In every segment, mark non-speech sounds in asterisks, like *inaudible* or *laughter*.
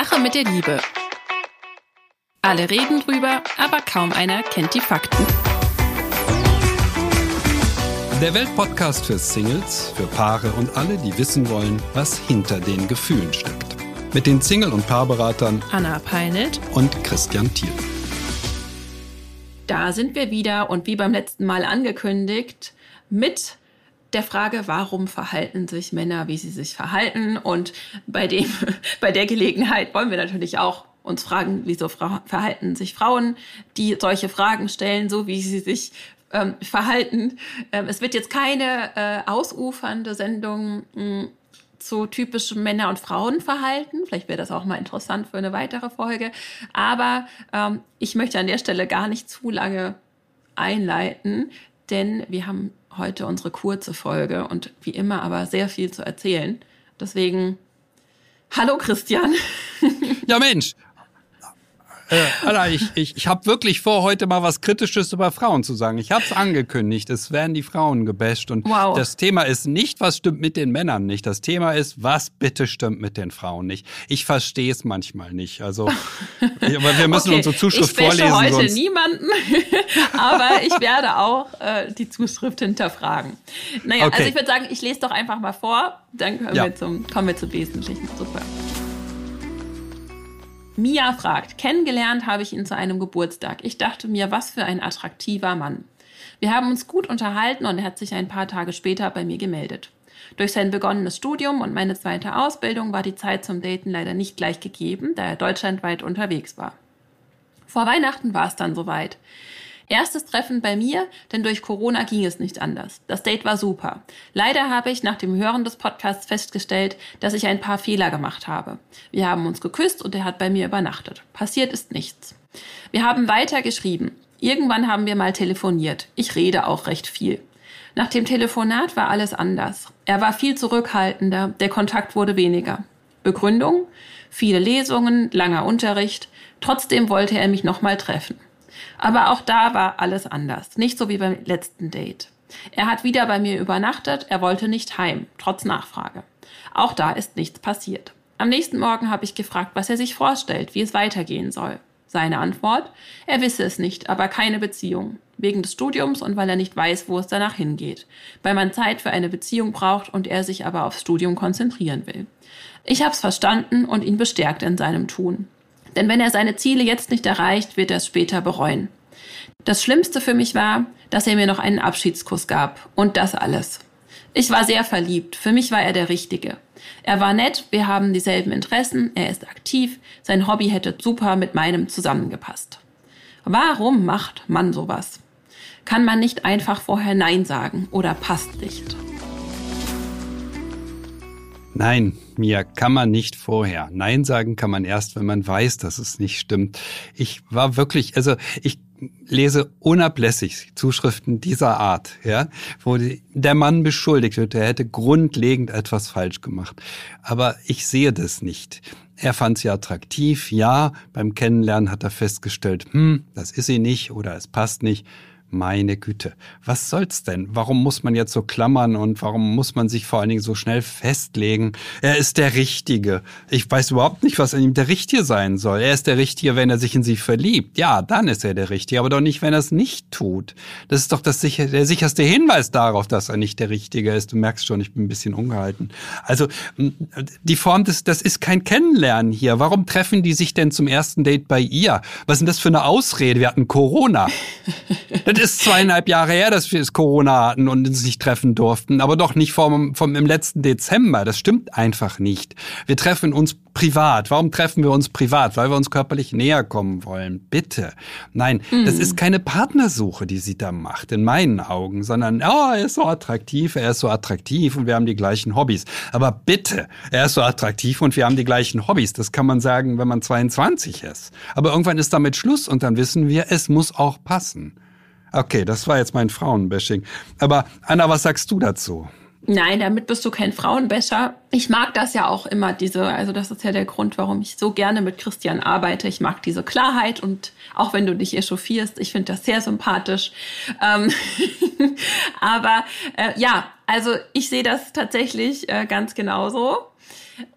Sache mit der Liebe. Alle reden drüber, aber kaum einer kennt die Fakten. Der Weltpodcast für Singles, für Paare und alle, die wissen wollen, was hinter den Gefühlen steckt. Mit den Single- und Paarberatern Anna Peinelt und Christian Thiel. Da sind wir wieder und wie beim letzten Mal angekündigt, mit der Frage, warum verhalten sich Männer, wie sie sich verhalten. Und bei, dem, *laughs* bei der Gelegenheit wollen wir natürlich auch uns fragen, wieso verhalten sich Frauen, die solche Fragen stellen, so wie sie sich ähm, verhalten. Ähm, es wird jetzt keine äh, ausufernde Sendung mh, hm, zu typischem Männer- und Frauenverhalten. Vielleicht wäre das auch mal interessant für eine weitere Folge. Aber ähm, ich möchte an der Stelle gar nicht zu lange einleiten, denn wir haben heute unsere kurze Folge und wie immer aber sehr viel zu erzählen. Deswegen, hallo Christian. Ja Mensch, Alter, ich, ich, ich habe wirklich vor, heute mal was Kritisches über Frauen zu sagen. Ich habe es angekündigt, es werden die Frauen gebasht. Und wow. das Thema ist nicht, was stimmt mit den Männern nicht. Das Thema ist, was bitte stimmt mit den Frauen nicht. Ich verstehe es manchmal nicht. Also, *laughs* aber wir müssen okay. unsere Zuschrift ich vorlesen. Ich heute niemanden, *laughs* aber ich werde auch äh, die Zuschrift hinterfragen. Naja, also okay. also ich würde sagen, ich lese doch einfach mal vor, dann ja. wir zum, kommen wir zum Wesentlichen. Super. Mia fragt, kennengelernt habe ich ihn zu einem Geburtstag. Ich dachte mir, was für ein attraktiver Mann. Wir haben uns gut unterhalten und er hat sich ein paar Tage später bei mir gemeldet. Durch sein begonnenes Studium und meine zweite Ausbildung war die Zeit zum Daten leider nicht gleich gegeben, da er deutschlandweit unterwegs war. Vor Weihnachten war es dann soweit. Erstes Treffen bei mir, denn durch Corona ging es nicht anders. Das Date war super. Leider habe ich nach dem Hören des Podcasts festgestellt, dass ich ein paar Fehler gemacht habe. Wir haben uns geküsst und er hat bei mir übernachtet. Passiert ist nichts. Wir haben weiter geschrieben. Irgendwann haben wir mal telefoniert. Ich rede auch recht viel. Nach dem Telefonat war alles anders. Er war viel zurückhaltender, der Kontakt wurde weniger. Begründung? Viele Lesungen, langer Unterricht. Trotzdem wollte er mich nochmal treffen. Aber auch da war alles anders. Nicht so wie beim letzten Date. Er hat wieder bei mir übernachtet, er wollte nicht heim, trotz Nachfrage. Auch da ist nichts passiert. Am nächsten Morgen habe ich gefragt, was er sich vorstellt, wie es weitergehen soll. Seine Antwort? Er wisse es nicht, aber keine Beziehung. Wegen des Studiums und weil er nicht weiß, wo es danach hingeht. Weil man Zeit für eine Beziehung braucht und er sich aber aufs Studium konzentrieren will. Ich hab's verstanden und ihn bestärkt in seinem Tun. Denn wenn er seine Ziele jetzt nicht erreicht, wird er es später bereuen. Das Schlimmste für mich war, dass er mir noch einen Abschiedskuss gab. Und das alles. Ich war sehr verliebt. Für mich war er der Richtige. Er war nett, wir haben dieselben Interessen, er ist aktiv, sein Hobby hätte super mit meinem zusammengepasst. Warum macht man sowas? Kann man nicht einfach vorher Nein sagen oder passt nicht? Nein, mir kann man nicht vorher. Nein sagen kann man erst, wenn man weiß, dass es nicht stimmt. Ich war wirklich, also ich lese unablässig Zuschriften dieser Art, ja, wo der Mann beschuldigt wird, er hätte grundlegend etwas falsch gemacht. Aber ich sehe das nicht. Er fand sie attraktiv, ja, beim Kennenlernen hat er festgestellt, hm, das ist sie nicht oder es passt nicht. Meine Güte, was soll's denn? Warum muss man jetzt so klammern und warum muss man sich vor allen Dingen so schnell festlegen? Er ist der Richtige. Ich weiß überhaupt nicht, was an ihm der Richtige sein soll. Er ist der Richtige, wenn er sich in sie verliebt. Ja, dann ist er der Richtige, aber doch nicht, wenn er es nicht tut. Das ist doch das sicher, der sicherste Hinweis darauf, dass er nicht der Richtige ist. Du merkst schon, ich bin ein bisschen ungehalten. Also die Form des, das ist kein Kennenlernen hier. Warum treffen die sich denn zum ersten Date bei ihr? Was ist denn das für eine Ausrede? Wir hatten Corona. *laughs* Das ist zweieinhalb Jahre her, dass wir es Corona hatten und uns nicht treffen durften, aber doch nicht vom, vom im letzten Dezember. Das stimmt einfach nicht. Wir treffen uns privat. Warum treffen wir uns privat? Weil wir uns körperlich näher kommen wollen. Bitte. Nein, mhm. das ist keine Partnersuche, die sie da macht, in meinen Augen, sondern, oh, er ist so attraktiv, er ist so attraktiv und wir haben die gleichen Hobbys. Aber bitte, er ist so attraktiv und wir haben die gleichen Hobbys. Das kann man sagen, wenn man 22 ist. Aber irgendwann ist damit Schluss und dann wissen wir, es muss auch passen. Okay, das war jetzt mein Frauenbashing. Aber Anna, was sagst du dazu? Nein, damit bist du kein Frauenbäscher. Ich mag das ja auch immer, diese, also das ist ja der Grund, warum ich so gerne mit Christian arbeite. Ich mag diese Klarheit und auch wenn du dich echauffierst, ich finde das sehr sympathisch. Ähm *laughs* aber äh, ja, also ich sehe das tatsächlich äh, ganz genauso.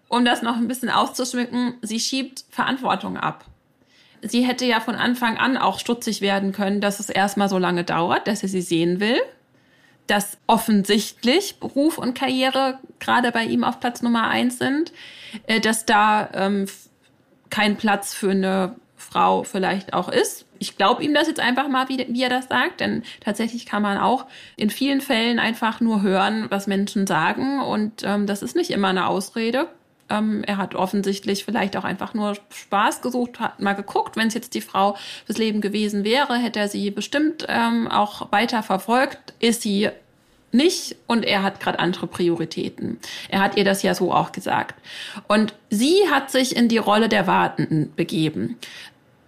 Um das noch ein bisschen auszuschmücken, sie schiebt Verantwortung ab. Sie hätte ja von Anfang an auch stutzig werden können, dass es erstmal so lange dauert, dass er sie sehen will. Dass offensichtlich Beruf und Karriere gerade bei ihm auf Platz Nummer eins sind. Äh, dass da ähm, kein Platz für eine Frau vielleicht auch ist. Ich glaube ihm das jetzt einfach mal, wie, wie er das sagt, denn tatsächlich kann man auch in vielen Fällen einfach nur hören, was Menschen sagen und ähm, das ist nicht immer eine Ausrede. Ähm, er hat offensichtlich vielleicht auch einfach nur Spaß gesucht, hat mal geguckt, wenn es jetzt die Frau fürs Leben gewesen wäre, hätte er sie bestimmt ähm, auch weiter verfolgt. Ist sie nicht und er hat gerade andere Prioritäten. Er hat ihr das ja so auch gesagt. Und sie hat sich in die Rolle der Wartenden begeben.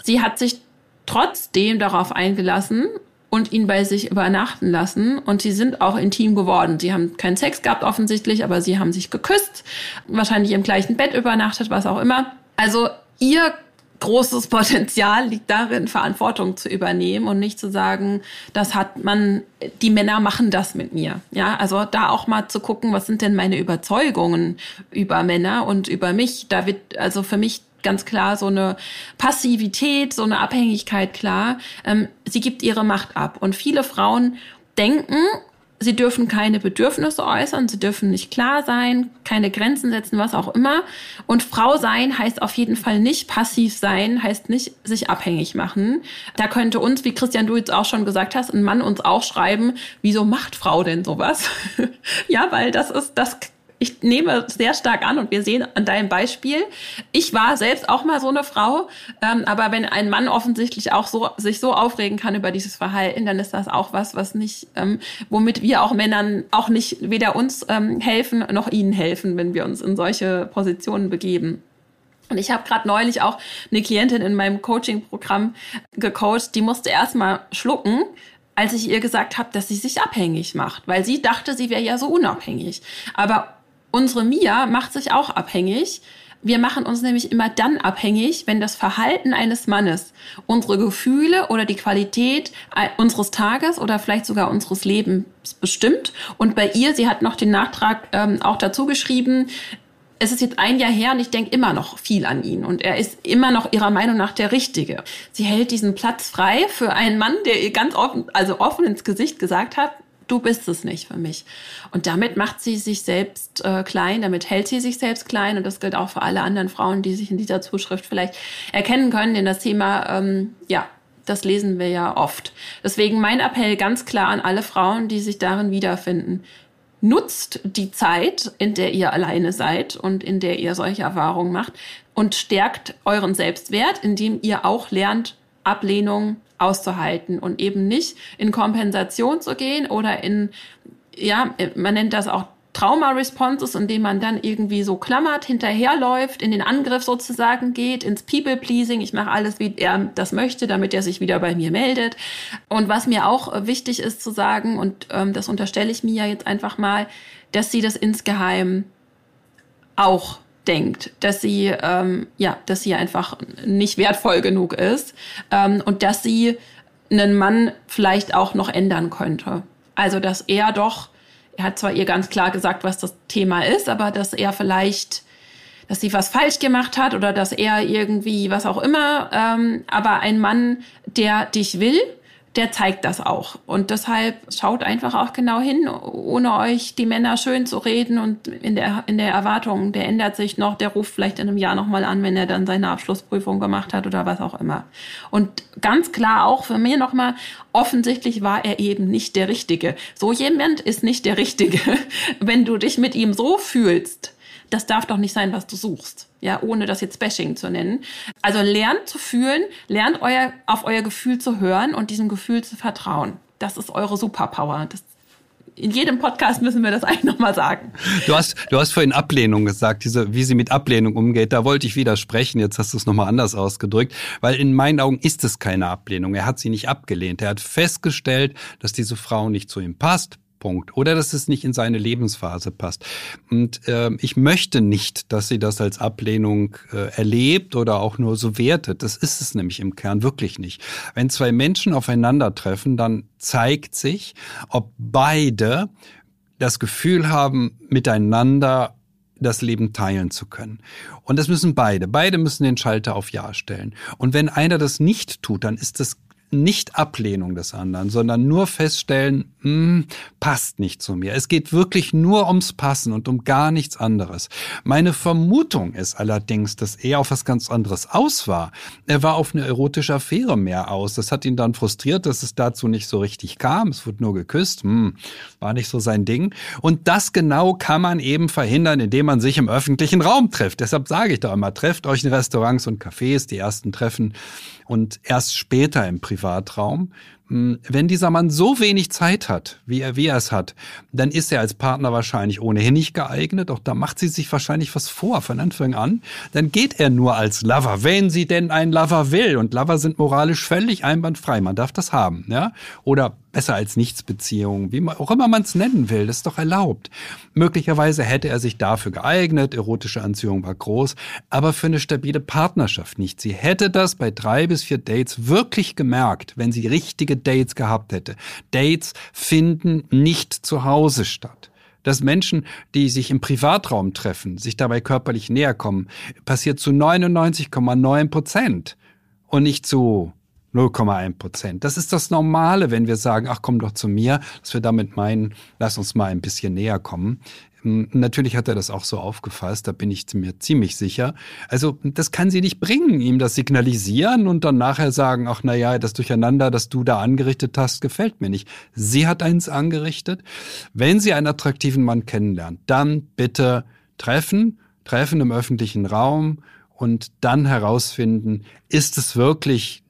Sie hat sich trotzdem darauf eingelassen und ihn bei sich übernachten lassen. Und sie sind auch intim geworden. Sie haben keinen Sex gehabt offensichtlich, aber sie haben sich geküsst, wahrscheinlich im gleichen Bett übernachtet, was auch immer. Also ihr großes Potenzial liegt darin, Verantwortung zu übernehmen und nicht zu sagen, das hat man, die Männer machen das mit mir. Ja, also da auch mal zu gucken, was sind denn meine Überzeugungen über Männer und über mich. Da wird also für mich ganz klar so eine Passivität, so eine Abhängigkeit klar. Ähm, sie gibt ihre Macht ab. Und viele Frauen denken, sie dürfen keine Bedürfnisse äußern, sie dürfen nicht klar sein, keine Grenzen setzen, was auch immer. Und Frau sein heißt auf jeden Fall nicht passiv sein, heißt nicht sich abhängig machen. Da könnte uns, wie Christian du jetzt auch schon gesagt hast, ein Mann uns auch schreiben, wieso macht Frau denn sowas? *laughs* ja, weil das ist, das ich nehme sehr stark an und wir sehen an deinem Beispiel, ich war selbst auch mal so eine Frau, ähm, aber wenn ein Mann offensichtlich auch so sich so aufregen kann über dieses Verhalten, dann ist das auch was, was nicht, ähm, womit wir auch Männern auch nicht weder uns ähm, helfen noch ihnen helfen, wenn wir uns in solche Positionen begeben. Und ich habe gerade neulich auch eine Klientin in meinem Coaching-Programm gecoacht, die musste erstmal schlucken, als ich ihr gesagt habe, dass sie sich abhängig macht, weil sie dachte, sie wäre ja so unabhängig. Aber Unsere Mia macht sich auch abhängig. Wir machen uns nämlich immer dann abhängig, wenn das Verhalten eines Mannes unsere Gefühle oder die Qualität unseres Tages oder vielleicht sogar unseres Lebens bestimmt. Und bei ihr, sie hat noch den Nachtrag ähm, auch dazu geschrieben, es ist jetzt ein Jahr her und ich denke immer noch viel an ihn. Und er ist immer noch ihrer Meinung nach der Richtige. Sie hält diesen Platz frei für einen Mann, der ihr ganz offen, also offen ins Gesicht gesagt hat, du bist es nicht für mich. Und damit macht sie sich selbst äh, klein, damit hält sie sich selbst klein. Und das gilt auch für alle anderen Frauen, die sich in dieser Zuschrift vielleicht erkennen können. Denn das Thema, ähm, ja, das lesen wir ja oft. Deswegen mein Appell ganz klar an alle Frauen, die sich darin wiederfinden. Nutzt die Zeit, in der ihr alleine seid und in der ihr solche Erfahrungen macht und stärkt euren Selbstwert, indem ihr auch lernt, Ablehnung auszuhalten und eben nicht in Kompensation zu gehen oder in, ja, man nennt das auch Trauma-Responses, indem man dann irgendwie so klammert, hinterherläuft, in den Angriff sozusagen geht, ins People-Pleasing. Ich mache alles, wie er das möchte, damit er sich wieder bei mir meldet. Und was mir auch wichtig ist zu sagen, und ähm, das unterstelle ich mir ja jetzt einfach mal, dass sie das insgeheim auch denkt, dass sie ähm, ja, dass sie einfach nicht wertvoll genug ist ähm, und dass sie einen Mann vielleicht auch noch ändern könnte. Also dass er doch, er hat zwar ihr ganz klar gesagt, was das Thema ist, aber dass er vielleicht, dass sie was falsch gemacht hat oder dass er irgendwie was auch immer, ähm, aber ein Mann, der dich will, der zeigt das auch. Und deshalb schaut einfach auch genau hin, ohne euch die Männer schön zu reden und in der, in der Erwartung, der ändert sich noch, der ruft vielleicht in einem Jahr nochmal an, wenn er dann seine Abschlussprüfung gemacht hat oder was auch immer. Und ganz klar auch für mich nochmal, offensichtlich war er eben nicht der Richtige. So jemand ist nicht der Richtige. *laughs* Wenn du dich mit ihm so fühlst, das darf doch nicht sein, was du suchst. Ja, ohne das jetzt Bashing zu nennen. Also lernt zu fühlen, lernt euer, auf euer Gefühl zu hören und diesem Gefühl zu vertrauen. Das ist eure Superpower. Das in jedem Podcast müssen wir das *laughs* eigentlich nochmal sagen. Du hast, du hast vorhin Ablehnung gesagt, diese, wie sie mit Ablehnung umgeht. Da wollte ich widersprechen. Jetzt hast du es nochmal anders ausgedrückt, weil in meinen Augen ist es keine Ablehnung. Er hat sie nicht abgelehnt. Er hat festgestellt, dass diese Frau nicht zu ihm passt. Punkt. Oder dass es nicht in seine Lebensphase passt. Und äh, ich möchte nicht, dass sie das als Ablehnung äh, erlebt oder auch nur so wertet. Das ist es nämlich im Kern wirklich nicht. Wenn zwei Menschen aufeinandertreffen, dann zeigt sich, ob beide das Gefühl haben, miteinander das Leben teilen zu können. Und das müssen beide. Beide müssen den Schalter auf Ja stellen. Und wenn einer das nicht tut, dann ist das nicht Ablehnung des anderen, sondern nur feststellen, mh, hm, passt nicht zu mir. Es geht wirklich nur ums Passen und um gar nichts anderes. Meine Vermutung ist allerdings, dass er auf was ganz anderes aus war. Er war auf eine erotische Affäre mehr aus. Das hat ihn dann frustriert, dass es dazu nicht so richtig kam. Es wurde nur geküsst. Hm, war nicht so sein Ding. Und das genau kann man eben verhindern, indem man sich im öffentlichen Raum trifft. Deshalb sage ich doch immer, trefft euch in Restaurants und Cafés, die ersten Treffen und erst später im Privatraum. Hm, wenn dieser Mann so wenig Zeit hat, wie er, wie er es hat, dann ist er als Partner wahrscheinlich ohnehin nicht geeignet. Auch da macht sie sich wahrscheinlich was vor von Anfang an. Dann geht er nur als Lover, wenn sie denn ein Lover will. Und Lover sind moralisch völlig einwandfrei. Man darf das haben, ja? Oder besser als nichts Beziehung, wie man, auch immer man es nennen will, das ist doch erlaubt. Möglicherweise hätte er sich dafür geeignet, erotische Anziehung war groß, aber für eine stabile Partnerschaft nicht. Sie hätte das bei drei bis vier Dates wirklich gemerkt, wenn sie richtige Dates gehabt hätte. Dates finden nicht zu Hause statt dass Menschen, die sich im Privatraum treffen, sich dabei körperlich näher kommen, passiert zu 99,9 Prozent und nicht zu 0,1 Prozent. Das ist das Normale, wenn wir sagen, ach komm doch zu mir, dass wir damit meinen, lass uns mal ein bisschen näher kommen. Natürlich hat er das auch so aufgefasst, da bin ich mir ziemlich sicher. Also das kann sie nicht bringen, ihm das signalisieren und dann nachher sagen, ach na ja, das Durcheinander, das du da angerichtet hast, gefällt mir nicht. Sie hat eins angerichtet. Wenn sie einen attraktiven Mann kennenlernt, dann bitte treffen, treffen im öffentlichen Raum und dann herausfinden, ist es wirklich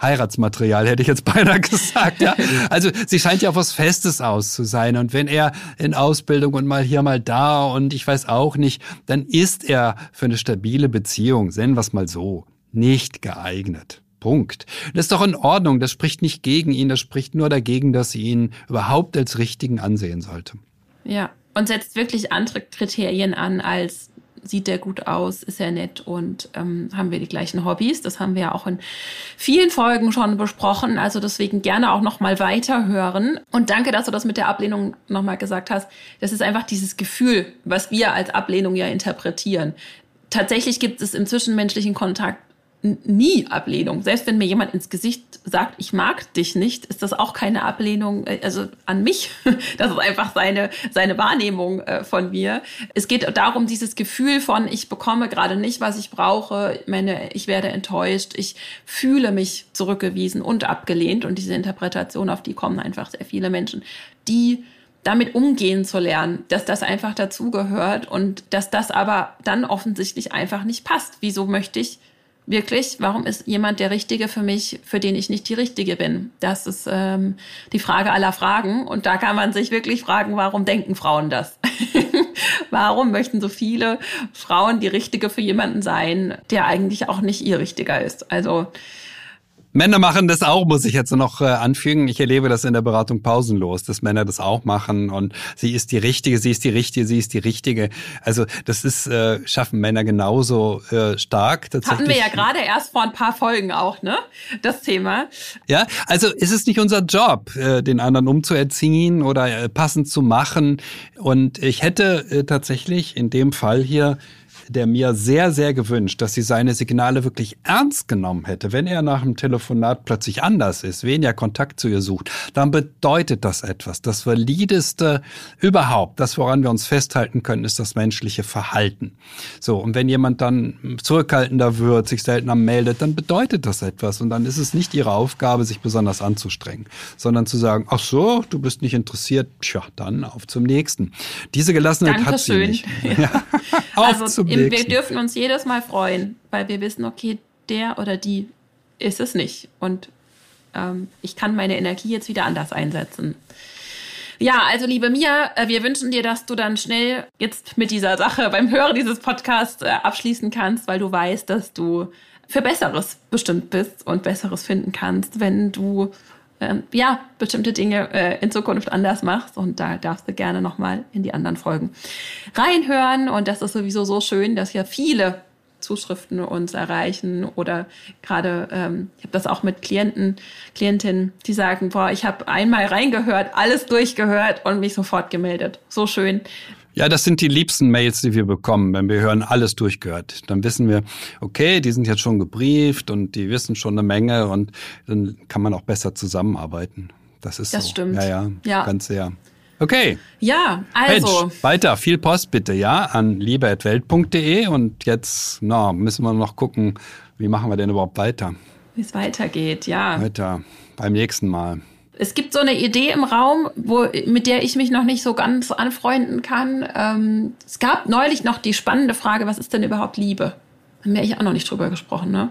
Heiratsmaterial, hätte ich jetzt beinahe *laughs* gesagt. Ja? Also sie scheint ja auf was Festes aus zu sein. Und wenn er in Ausbildung und mal hier, mal da und ich weiß auch nicht, dann ist er für eine stabile Beziehung, nennen wir es mal so, nicht geeignet. Punkt. Das ist doch in Ordnung. Das spricht nicht gegen ihn. Das spricht nur dagegen, dass sie ihn überhaupt als richtigen ansehen sollte. Ja, und setzt wirklich andere Kriterien an als sieht der gut aus, ist er nett und ähm, haben wir die gleichen Hobbys. Das haben wir ja auch in vielen Folgen schon besprochen. Also deswegen gerne auch noch mal weiterhören. Und danke, dass du das mit der Ablehnung noch mal gesagt hast. Das ist einfach dieses Gefühl, was wir als Ablehnung ja interpretieren. Tatsächlich gibt es im zwischenmenschlichen Kontakt nie Ablehnung. Selbst wenn mir jemand ins Gesicht sagt, ich mag dich nicht, ist das auch keine Ablehnung, äh, also an mich. *laughs* Das ist einfach seine, seine Wahrnehmung äh, von mir. Es geht darum, dieses Gefühl von, ich bekomme gerade nicht, was ich brauche, meine, ich werde enttäuscht, ich fühle mich zurückgewiesen und abgelehnt. Und diese Interpretation, auf die kommen einfach sehr viele Menschen, die damit umgehen zu lernen, dass das einfach dazugehört und dass das aber dann offensichtlich einfach nicht passt. Wieso möchte ich wirklich, warum ist jemand der Richtige für mich, für den ich nicht die Richtige bin? Das ist ähm, die Frage aller Fragen. Und da kann man sich wirklich fragen, warum denken Frauen das? *laughs* warum möchten so viele Frauen die Richtige für jemanden sein, der eigentlich auch nicht ihr Richtiger ist? Also Männer machen das auch, muss ich jetzt noch äh, anfügen. Ich erlebe das in der Beratung pausenlos, dass Männer das auch machen und sie ist die Richtige, sie ist die Richtige, sie ist die Richtige. Also das ist, äh, schaffen Männer genauso äh, stark. Tatsächlich. Hatten wir ja gerade erst vor ein paar Folgen auch, ne? Das Thema. Ja, also ist es nicht unser Job, äh, den anderen umzuerziehen oder äh, passend zu machen. Und ich hätte äh, tatsächlich in dem Fall hier der mir sehr, sehr gewünscht, dass sie seine Signale wirklich ernst genommen hätte. Wenn er nach dem Telefonat plötzlich anders ist, weniger Kontakt zu ihr sucht, dann bedeutet das etwas. Das Valideste überhaupt, das woran wir uns festhalten können, ist das menschliche Verhalten. So, und wenn jemand dann zurückhaltender wird, sich seltener meldet, dann bedeutet das etwas. Und dann ist es nicht ihre Aufgabe, sich besonders anzustrengen, sondern zu sagen, ach so, du bist nicht interessiert, tja, dann auf zum nächsten. Diese Gelassenheit Dankeschön. hat sie nicht. *laughs* Ja. auf also zum nächsten wir dürfen uns jedes Mal freuen, weil wir wissen, okay, der oder die ist es nicht. Und ähm, ich kann meine Energie jetzt wieder anders einsetzen. Ja, also liebe Mia, äh, wir wünschen dir, dass du dann schnell jetzt mit dieser Sache beim Hören dieses Podcasts äh, abschließen kannst, weil du weißt, dass du für Besseres bestimmt bist und Besseres finden kannst, wenn du ähm, ja bestimmte Dinge äh, in Zukunft anders machst. Und da darfst du gerne nochmal in die anderen Folgen reinhören. Und das ist sowieso so schön, dass ja viele Zuschriften uns erreichen oder gerade, ähm, ich habe das auch mit Klienten, Klientinnen, die sagen, boah, ich habe einmal reingehört, alles durchgehört und mich sofort gemeldet. So schön. Ja, das sind die liebsten Mails, die wir bekommen, wenn wir hören, alles durchgehört. Dann wissen wir, okay, die sind jetzt schon gebrieft und die wissen schon eine Menge und dann kann man auch besser zusammenarbeiten. Das ist das so. stimmt. Ja, ja, Ja. ganz sehr. Okay. Ja, also. Mensch, weiter, viel Post bitte, ja, an liebe.welt.de und jetzt, na, müssen wir noch gucken, wie machen wir denn überhaupt weiter? Wie es weitergeht, ja. Weiter, beim nächsten Mal. Es gibt so eine Idee im Raum, wo, mit der ich mich noch nicht so ganz anfreunden kann. Ähm, es gab neulich noch die spannende Frage, was ist denn überhaupt Liebe? Haben wir eigentlich auch noch nicht drüber gesprochen, ne?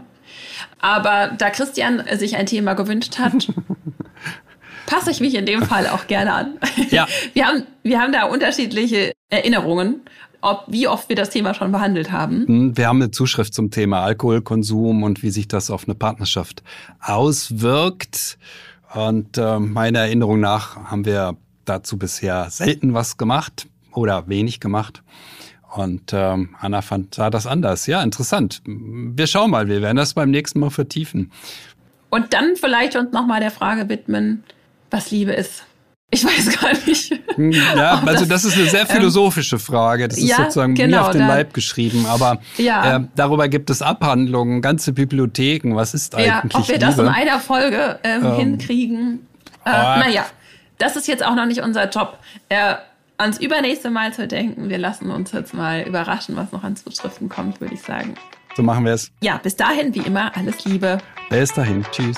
Aber da Christian sich ein Thema gewünscht hat, *laughs* passe ich mich in dem Fall auch gerne an. Ja. *laughs* Wir haben, wir haben da unterschiedliche Erinnerungen, ob, wie oft wir das Thema schon behandelt haben. Hm, Wir haben eine Zuschrift zum Thema Alkoholkonsum und wie sich das auf eine Partnerschaft auswirkt. Und äh, meiner Erinnerung nach haben wir dazu bisher selten was gemacht oder wenig gemacht. Und ähm, Anna fand sah das anders. Ja, interessant. Wir schauen mal, wir werden das beim nächsten Mal vertiefen. Und dann vielleicht uns nochmal der Frage widmen, was Liebe ist. Ich weiß gar nicht. Hm, Ja, *laughs* also das- das ist eine sehr philosophische Frage. Das ist ja, sozusagen mir genau, auf den da- Leib geschrieben. Aber Ja. äh, darüber gibt es Abhandlungen, ganze Bibliotheken. Was ist Ja, eigentlich ob wir Liebe? das in einer Folge ähm, hinkriegen. Äh, ah. naja, das ist jetzt auch noch nicht unser Job. Äh, ans übernächste Mal zu denken. Wir lassen uns jetzt mal überraschen, was noch an Zuschriften kommt, würde ich sagen. so machen wir es. Ja, bis dahin, wie immer, alles Liebe. Bis dahin. Tschüss.